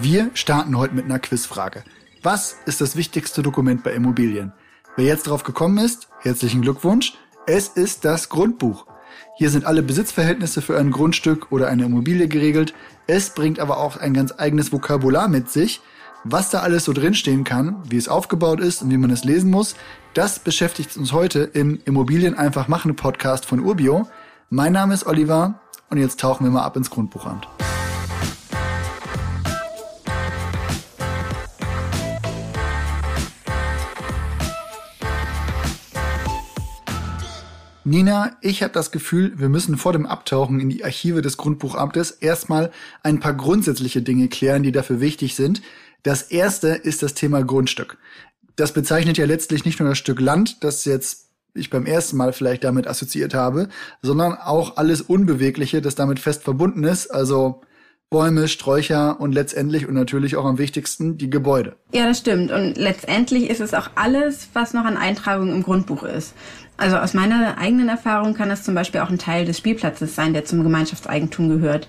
Wir starten heute mit einer Quizfrage. Was ist das wichtigste Dokument bei Immobilien? Wer jetzt drauf gekommen ist, herzlichen Glückwunsch. Es ist das Grundbuch. Hier sind alle Besitzverhältnisse für ein Grundstück oder eine Immobilie geregelt. Es bringt aber auch ein ganz eigenes Vokabular mit sich. Was da alles so drinstehen kann, wie es aufgebaut ist und wie man es lesen muss, das beschäftigt uns heute im Immobilien einfach machen Podcast von Urbio. Mein Name ist Oliver und jetzt tauchen wir mal ab ins Grundbuchamt. Nina, ich habe das Gefühl, wir müssen vor dem Abtauchen in die Archive des Grundbuchamtes erstmal ein paar grundsätzliche Dinge klären, die dafür wichtig sind. Das erste ist das Thema Grundstück. Das bezeichnet ja letztlich nicht nur das Stück Land, das jetzt ich beim ersten Mal vielleicht damit assoziiert habe, sondern auch alles Unbewegliche, das damit fest verbunden ist, also Bäume, Sträucher und letztendlich und natürlich auch am wichtigsten die Gebäude. Ja, das stimmt. Und letztendlich ist es auch alles, was noch an Eintragung im Grundbuch ist. Also aus meiner eigenen Erfahrung kann das zum Beispiel auch ein Teil des Spielplatzes sein, der zum Gemeinschaftseigentum gehört.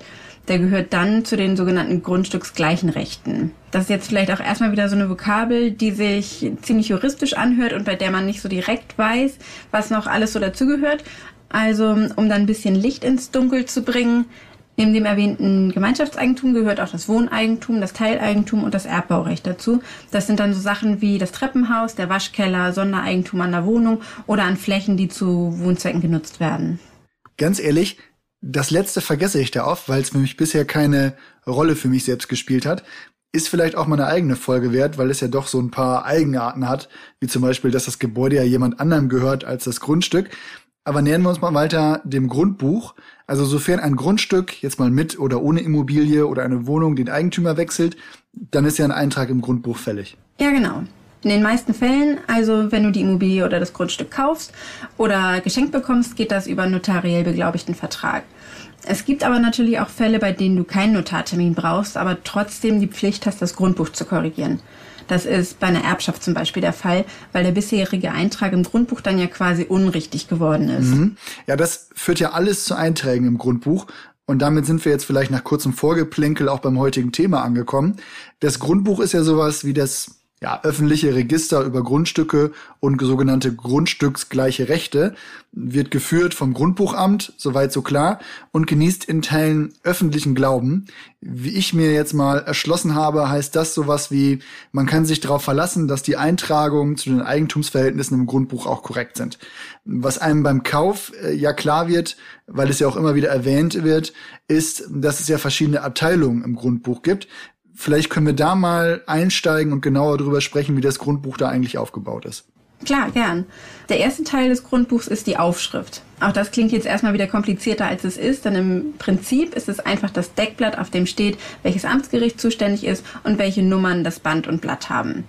Der gehört dann zu den sogenannten grundstücksgleichen Rechten. Das ist jetzt vielleicht auch erstmal wieder so eine Vokabel, die sich ziemlich juristisch anhört und bei der man nicht so direkt weiß, was noch alles so dazugehört. Also, um dann ein bisschen Licht ins Dunkel zu bringen, Neben dem erwähnten Gemeinschaftseigentum gehört auch das Wohneigentum, das Teileigentum und das Erbbaurecht dazu. Das sind dann so Sachen wie das Treppenhaus, der Waschkeller, Sondereigentum an der Wohnung oder an Flächen, die zu Wohnzwecken genutzt werden. Ganz ehrlich, das letzte vergesse ich da oft, weil es für mich bisher keine Rolle für mich selbst gespielt hat. Ist vielleicht auch mal eine eigene Folge wert, weil es ja doch so ein paar Eigenarten hat, wie zum Beispiel, dass das Gebäude ja jemand anderem gehört als das Grundstück. Aber nähern wir uns mal weiter dem Grundbuch. Also sofern ein Grundstück jetzt mal mit oder ohne Immobilie oder eine Wohnung den Eigentümer wechselt, dann ist ja ein Eintrag im Grundbuch fällig. Ja, genau. In den meisten Fällen, also wenn du die Immobilie oder das Grundstück kaufst oder geschenkt bekommst, geht das über einen notariell beglaubigten Vertrag. Es gibt aber natürlich auch Fälle, bei denen du keinen Notartermin brauchst, aber trotzdem die Pflicht hast, das Grundbuch zu korrigieren. Das ist bei einer Erbschaft zum Beispiel der Fall, weil der bisherige Eintrag im Grundbuch dann ja quasi unrichtig geworden ist. Mhm. Ja, das führt ja alles zu Einträgen im Grundbuch. Und damit sind wir jetzt vielleicht nach kurzem Vorgeplänkel auch beim heutigen Thema angekommen. Das Grundbuch ist ja sowas wie das ja, öffentliche Register über Grundstücke und sogenannte grundstücksgleiche Rechte wird geführt vom Grundbuchamt, soweit so klar, und genießt in Teilen öffentlichen Glauben. Wie ich mir jetzt mal erschlossen habe, heißt das sowas wie, man kann sich darauf verlassen, dass die Eintragungen zu den Eigentumsverhältnissen im Grundbuch auch korrekt sind. Was einem beim Kauf äh, ja klar wird, weil es ja auch immer wieder erwähnt wird, ist, dass es ja verschiedene Abteilungen im Grundbuch gibt, Vielleicht können wir da mal einsteigen und genauer darüber sprechen, wie das Grundbuch da eigentlich aufgebaut ist. Klar, gern. Der erste Teil des Grundbuchs ist die Aufschrift. Auch das klingt jetzt erstmal wieder komplizierter als es ist, denn im Prinzip ist es einfach das Deckblatt, auf dem steht, welches Amtsgericht zuständig ist und welche Nummern das Band und Blatt haben.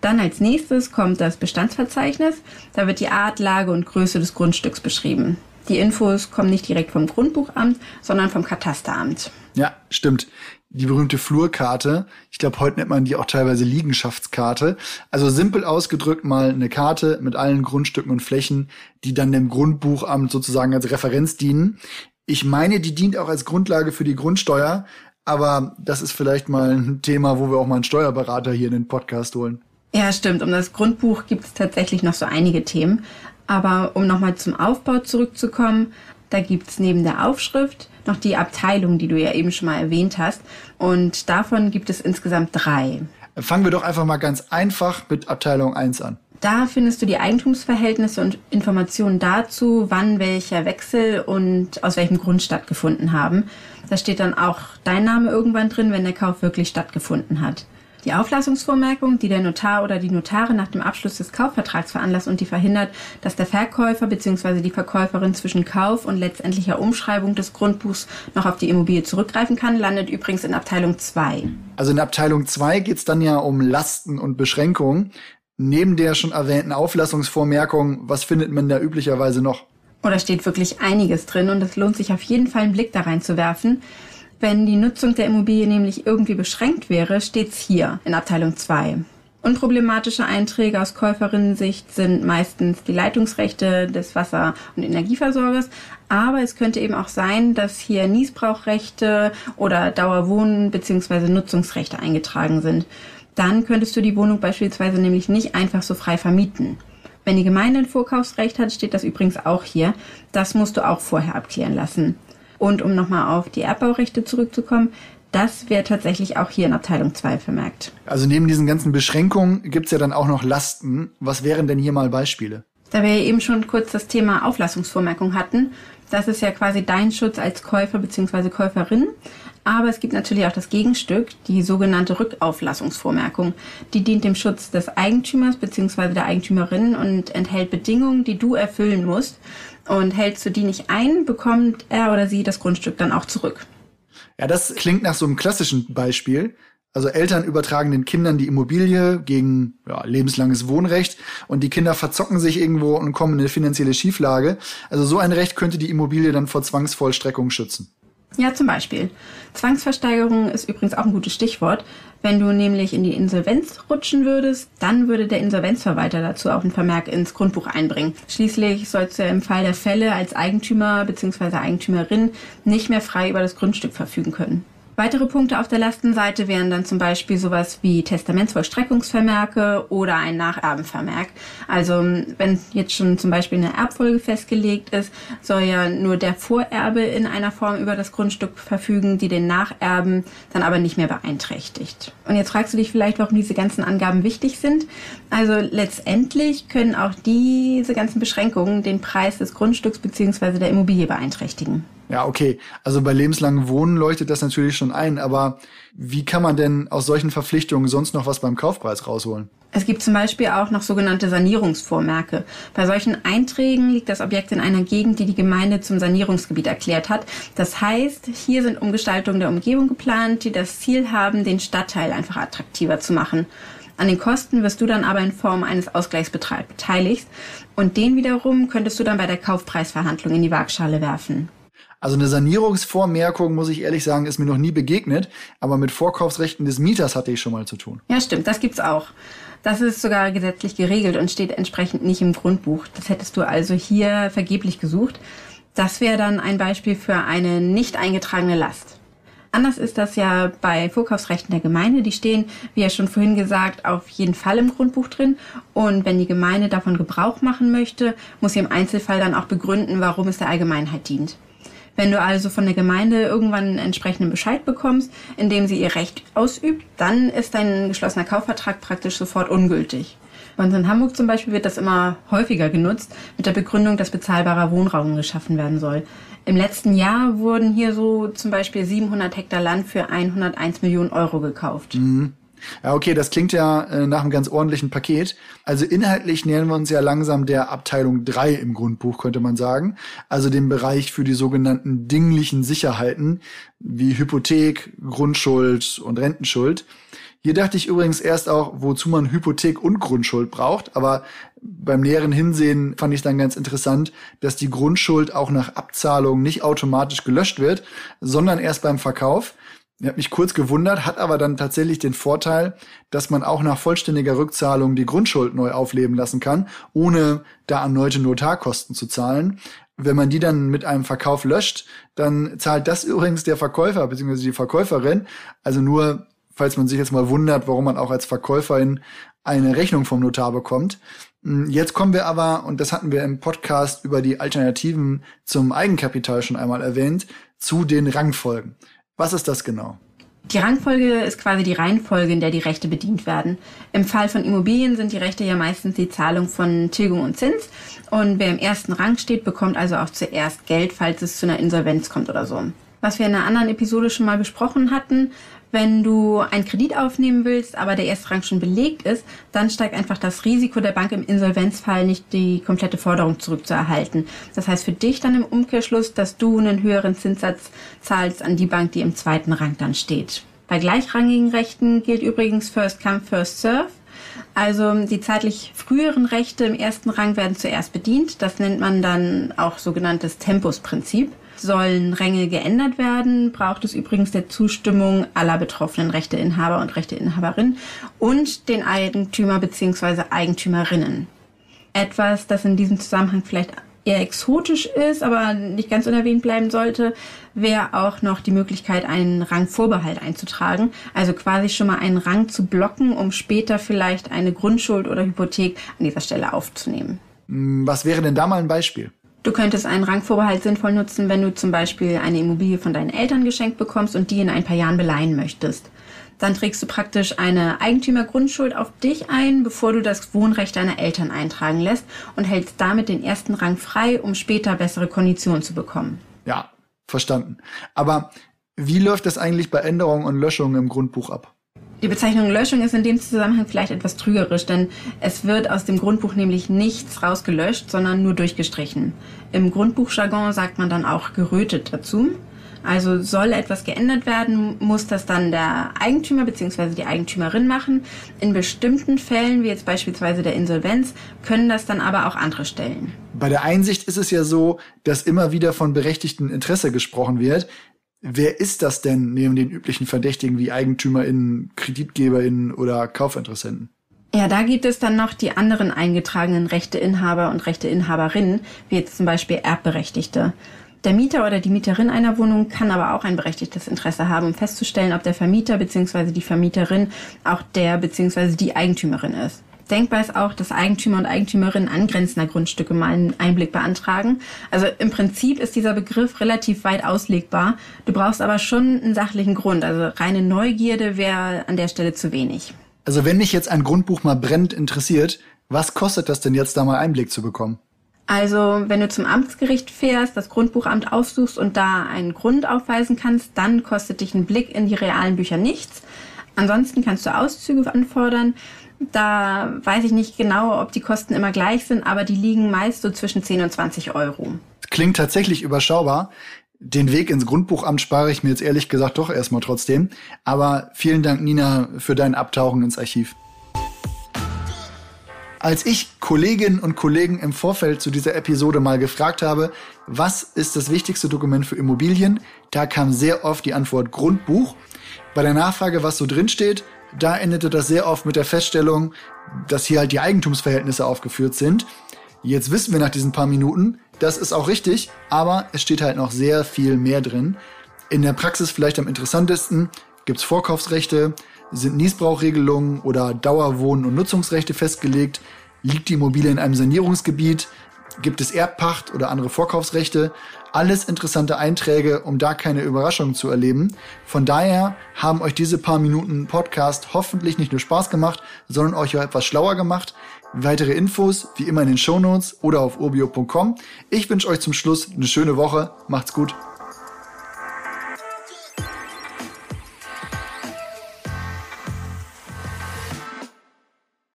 Dann als nächstes kommt das Bestandsverzeichnis. Da wird die Art, Lage und Größe des Grundstücks beschrieben. Die Infos kommen nicht direkt vom Grundbuchamt, sondern vom Katasteramt. Ja, stimmt die berühmte Flurkarte. Ich glaube, heute nennt man die auch teilweise Liegenschaftskarte. Also simpel ausgedrückt mal eine Karte mit allen Grundstücken und Flächen, die dann dem Grundbuchamt sozusagen als Referenz dienen. Ich meine, die dient auch als Grundlage für die Grundsteuer, aber das ist vielleicht mal ein Thema, wo wir auch mal einen Steuerberater hier in den Podcast holen. Ja, stimmt. Um das Grundbuch gibt es tatsächlich noch so einige Themen. Aber um nochmal zum Aufbau zurückzukommen, da gibt's neben der Aufschrift noch die Abteilung, die du ja eben schon mal erwähnt hast. Und davon gibt es insgesamt drei. Fangen wir doch einfach mal ganz einfach mit Abteilung 1 an. Da findest du die Eigentumsverhältnisse und Informationen dazu, wann welcher Wechsel und aus welchem Grund stattgefunden haben. Da steht dann auch dein Name irgendwann drin, wenn der Kauf wirklich stattgefunden hat. Die Auflassungsvormerkung, die der Notar oder die Notare nach dem Abschluss des Kaufvertrags veranlasst und die verhindert, dass der Verkäufer bzw. die Verkäuferin zwischen Kauf und letztendlicher Umschreibung des Grundbuchs noch auf die Immobilie zurückgreifen kann, landet übrigens in Abteilung 2. Also in Abteilung 2 geht es dann ja um Lasten und Beschränkungen. Neben der schon erwähnten Auflassungsvormerkung, was findet man da üblicherweise noch? Oder steht wirklich einiges drin und es lohnt sich auf jeden Fall einen Blick da reinzuwerfen. Wenn die Nutzung der Immobilie nämlich irgendwie beschränkt wäre, steht's hier in Abteilung 2. Unproblematische Einträge aus Käuferinnensicht sind meistens die Leitungsrechte des Wasser- und Energieversorgers, aber es könnte eben auch sein, dass hier Niesbrauchrechte oder Dauerwohnen bzw. Nutzungsrechte eingetragen sind. Dann könntest du die Wohnung beispielsweise nämlich nicht einfach so frei vermieten. Wenn die Gemeinde ein Vorkaufsrecht hat, steht das übrigens auch hier. Das musst du auch vorher abklären lassen. Und um nochmal auf die Erbbaurechte zurückzukommen, das wäre tatsächlich auch hier in Abteilung 2 vermerkt. Also neben diesen ganzen Beschränkungen gibt's ja dann auch noch Lasten. Was wären denn hier mal Beispiele? Da wir eben schon kurz das Thema Auflassungsvormerkung hatten, das ist ja quasi dein Schutz als Käufer bzw. Käuferin. Aber es gibt natürlich auch das Gegenstück, die sogenannte Rückauflassungsvormerkung. Die dient dem Schutz des Eigentümers bzw. der Eigentümerin und enthält Bedingungen, die du erfüllen musst. Und hältst du die nicht ein, bekommt er oder sie das Grundstück dann auch zurück. Ja, das klingt nach so einem klassischen Beispiel. Also Eltern übertragen den Kindern die Immobilie gegen ja, lebenslanges Wohnrecht und die Kinder verzocken sich irgendwo und kommen in eine finanzielle Schieflage. Also so ein Recht könnte die Immobilie dann vor Zwangsvollstreckung schützen. Ja, zum Beispiel. Zwangsversteigerung ist übrigens auch ein gutes Stichwort. Wenn du nämlich in die Insolvenz rutschen würdest, dann würde der Insolvenzverwalter dazu auch einen Vermerk ins Grundbuch einbringen. Schließlich sollst du im Fall der Fälle als Eigentümer bzw. Eigentümerin nicht mehr frei über das Grundstück verfügen können. Weitere Punkte auf der Lastenseite wären dann zum Beispiel sowas wie Testamentsvollstreckungsvermerke oder ein Nacherbenvermerk. Also wenn jetzt schon zum Beispiel eine Erbfolge festgelegt ist, soll ja nur der Vorerbe in einer Form über das Grundstück verfügen, die den Nacherben dann aber nicht mehr beeinträchtigt. Und jetzt fragst du dich vielleicht, warum diese ganzen Angaben wichtig sind. Also letztendlich können auch diese ganzen Beschränkungen den Preis des Grundstücks bzw. der Immobilie beeinträchtigen. Ja, okay. Also bei lebenslangem Wohnen leuchtet das natürlich schon ein, aber wie kann man denn aus solchen Verpflichtungen sonst noch was beim Kaufpreis rausholen? Es gibt zum Beispiel auch noch sogenannte Sanierungsvormerke. Bei solchen Einträgen liegt das Objekt in einer Gegend, die die Gemeinde zum Sanierungsgebiet erklärt hat. Das heißt, hier sind Umgestaltungen der Umgebung geplant, die das Ziel haben, den Stadtteil einfach attraktiver zu machen. An den Kosten wirst du dann aber in Form eines Ausgleichsbetrags beteiligt und den wiederum könntest du dann bei der Kaufpreisverhandlung in die Waagschale werfen. Also eine Sanierungsvormerkung, muss ich ehrlich sagen, ist mir noch nie begegnet, aber mit Vorkaufsrechten des Mieters hatte ich schon mal zu tun. Ja, stimmt, das gibt's auch. Das ist sogar gesetzlich geregelt und steht entsprechend nicht im Grundbuch. Das hättest du also hier vergeblich gesucht. Das wäre dann ein Beispiel für eine nicht eingetragene Last. Anders ist das ja bei Vorkaufsrechten der Gemeinde. Die stehen, wie ja schon vorhin gesagt, auf jeden Fall im Grundbuch drin. Und wenn die Gemeinde davon Gebrauch machen möchte, muss sie im Einzelfall dann auch begründen, warum es der Allgemeinheit dient. Wenn du also von der Gemeinde irgendwann einen entsprechenden Bescheid bekommst, in dem sie ihr Recht ausübt, dann ist dein geschlossener Kaufvertrag praktisch sofort ungültig. Bei uns in Hamburg zum Beispiel wird das immer häufiger genutzt, mit der Begründung, dass bezahlbarer Wohnraum geschaffen werden soll. Im letzten Jahr wurden hier so zum Beispiel 700 Hektar Land für 101 Millionen Euro gekauft. Mhm. Ja, okay, das klingt ja äh, nach einem ganz ordentlichen Paket. Also inhaltlich nähern wir uns ja langsam der Abteilung 3 im Grundbuch, könnte man sagen. Also dem Bereich für die sogenannten dinglichen Sicherheiten wie Hypothek, Grundschuld und Rentenschuld. Hier dachte ich übrigens erst auch, wozu man Hypothek und Grundschuld braucht, aber beim näheren Hinsehen fand ich dann ganz interessant, dass die Grundschuld auch nach Abzahlung nicht automatisch gelöscht wird, sondern erst beim Verkauf. Ich habe mich kurz gewundert, hat aber dann tatsächlich den Vorteil, dass man auch nach vollständiger Rückzahlung die Grundschuld neu aufleben lassen kann, ohne da erneute Notarkosten zu zahlen. Wenn man die dann mit einem Verkauf löscht, dann zahlt das übrigens der Verkäufer bzw. die Verkäuferin. Also nur, falls man sich jetzt mal wundert, warum man auch als Verkäuferin eine Rechnung vom Notar bekommt. Hm, jetzt kommen wir aber, und das hatten wir im Podcast über die Alternativen zum Eigenkapital schon einmal erwähnt, zu den Rangfolgen. Was ist das genau? Die Rangfolge ist quasi die Reihenfolge, in der die Rechte bedient werden. Im Fall von Immobilien sind die Rechte ja meistens die Zahlung von Tilgung und Zins. Und wer im ersten Rang steht, bekommt also auch zuerst Geld, falls es zu einer Insolvenz kommt oder so. Was wir in einer anderen Episode schon mal besprochen hatten, wenn du einen Kredit aufnehmen willst, aber der erste Rang schon belegt ist, dann steigt einfach das Risiko der Bank im Insolvenzfall nicht die komplette Forderung zurückzuerhalten. Das heißt für dich dann im Umkehrschluss, dass du einen höheren Zinssatz zahlst an die Bank, die im zweiten Rang dann steht. Bei gleichrangigen Rechten gilt übrigens First Come, First Serve. Also die zeitlich früheren Rechte im ersten Rang werden zuerst bedient. Das nennt man dann auch sogenanntes Tempusprinzip. Sollen Ränge geändert werden, braucht es übrigens der Zustimmung aller betroffenen Rechteinhaber und Rechteinhaberinnen und den Eigentümer bzw. Eigentümerinnen. Etwas, das in diesem Zusammenhang vielleicht eher exotisch ist, aber nicht ganz unerwähnt bleiben sollte, wäre auch noch die Möglichkeit, einen Rangvorbehalt einzutragen. Also quasi schon mal einen Rang zu blocken, um später vielleicht eine Grundschuld oder Hypothek an dieser Stelle aufzunehmen. Hm, was wäre denn da mal ein Beispiel? Du könntest einen Rangvorbehalt sinnvoll nutzen, wenn du zum Beispiel eine Immobilie von deinen Eltern geschenkt bekommst und die in ein paar Jahren beleihen möchtest dann trägst du praktisch eine Eigentümergrundschuld auf dich ein, bevor du das Wohnrecht deiner Eltern eintragen lässt und hältst damit den ersten Rang frei, um später bessere Konditionen zu bekommen. Ja, verstanden. Aber wie läuft das eigentlich bei Änderungen und Löschungen im Grundbuch ab? Die Bezeichnung Löschung ist in dem Zusammenhang vielleicht etwas trügerisch, denn es wird aus dem Grundbuch nämlich nichts rausgelöscht, sondern nur durchgestrichen. Im Grundbuchjargon sagt man dann auch gerötet dazu. Also soll etwas geändert werden, muss das dann der Eigentümer bzw. die Eigentümerin machen. In bestimmten Fällen, wie jetzt beispielsweise der Insolvenz, können das dann aber auch andere Stellen. Bei der Einsicht ist es ja so, dass immer wieder von berechtigtem Interesse gesprochen wird. Wer ist das denn neben den üblichen Verdächtigen wie EigentümerInnen, KreditgeberInnen oder Kaufinteressenten? Ja, da gibt es dann noch die anderen eingetragenen Rechteinhaber und Rechteinhaberinnen, wie jetzt zum Beispiel Erbberechtigte. Der Mieter oder die Mieterin einer Wohnung kann aber auch ein berechtigtes Interesse haben, um festzustellen, ob der Vermieter bzw. die Vermieterin auch der bzw. die Eigentümerin ist. Denkbar ist auch, dass Eigentümer und Eigentümerinnen angrenzender Grundstücke mal einen Einblick beantragen. Also im Prinzip ist dieser Begriff relativ weit auslegbar. Du brauchst aber schon einen sachlichen Grund. Also reine Neugierde wäre an der Stelle zu wenig. Also wenn mich jetzt ein Grundbuch mal brennend interessiert, was kostet das denn jetzt da mal Einblick zu bekommen? Also, wenn du zum Amtsgericht fährst, das Grundbuchamt aufsuchst und da einen Grund aufweisen kannst, dann kostet dich ein Blick in die realen Bücher nichts. Ansonsten kannst du Auszüge anfordern. Da weiß ich nicht genau, ob die Kosten immer gleich sind, aber die liegen meist so zwischen 10 und 20 Euro. Klingt tatsächlich überschaubar. Den Weg ins Grundbuchamt spare ich mir jetzt ehrlich gesagt doch erstmal trotzdem. Aber vielen Dank, Nina, für dein Abtauchen ins Archiv. Als ich Kolleginnen und Kollegen im Vorfeld zu dieser Episode mal gefragt habe, was ist das wichtigste Dokument für Immobilien, da kam sehr oft die Antwort Grundbuch. Bei der Nachfrage, was so drin steht, da endete das sehr oft mit der Feststellung, dass hier halt die Eigentumsverhältnisse aufgeführt sind. Jetzt wissen wir nach diesen paar Minuten, das ist auch richtig, aber es steht halt noch sehr viel mehr drin. In der Praxis vielleicht am interessantesten gibt's Vorkaufsrechte, sind Niesbrauchregelungen oder Dauerwohn- und Nutzungsrechte festgelegt? Liegt die Immobilie in einem Sanierungsgebiet? Gibt es Erbpacht oder andere Vorkaufsrechte? Alles interessante Einträge, um da keine Überraschungen zu erleben. Von daher haben euch diese paar Minuten Podcast hoffentlich nicht nur Spaß gemacht, sondern euch auch etwas schlauer gemacht. Weitere Infos wie immer in den Shownotes oder auf urbio.com. Ich wünsche euch zum Schluss eine schöne Woche. Macht's gut.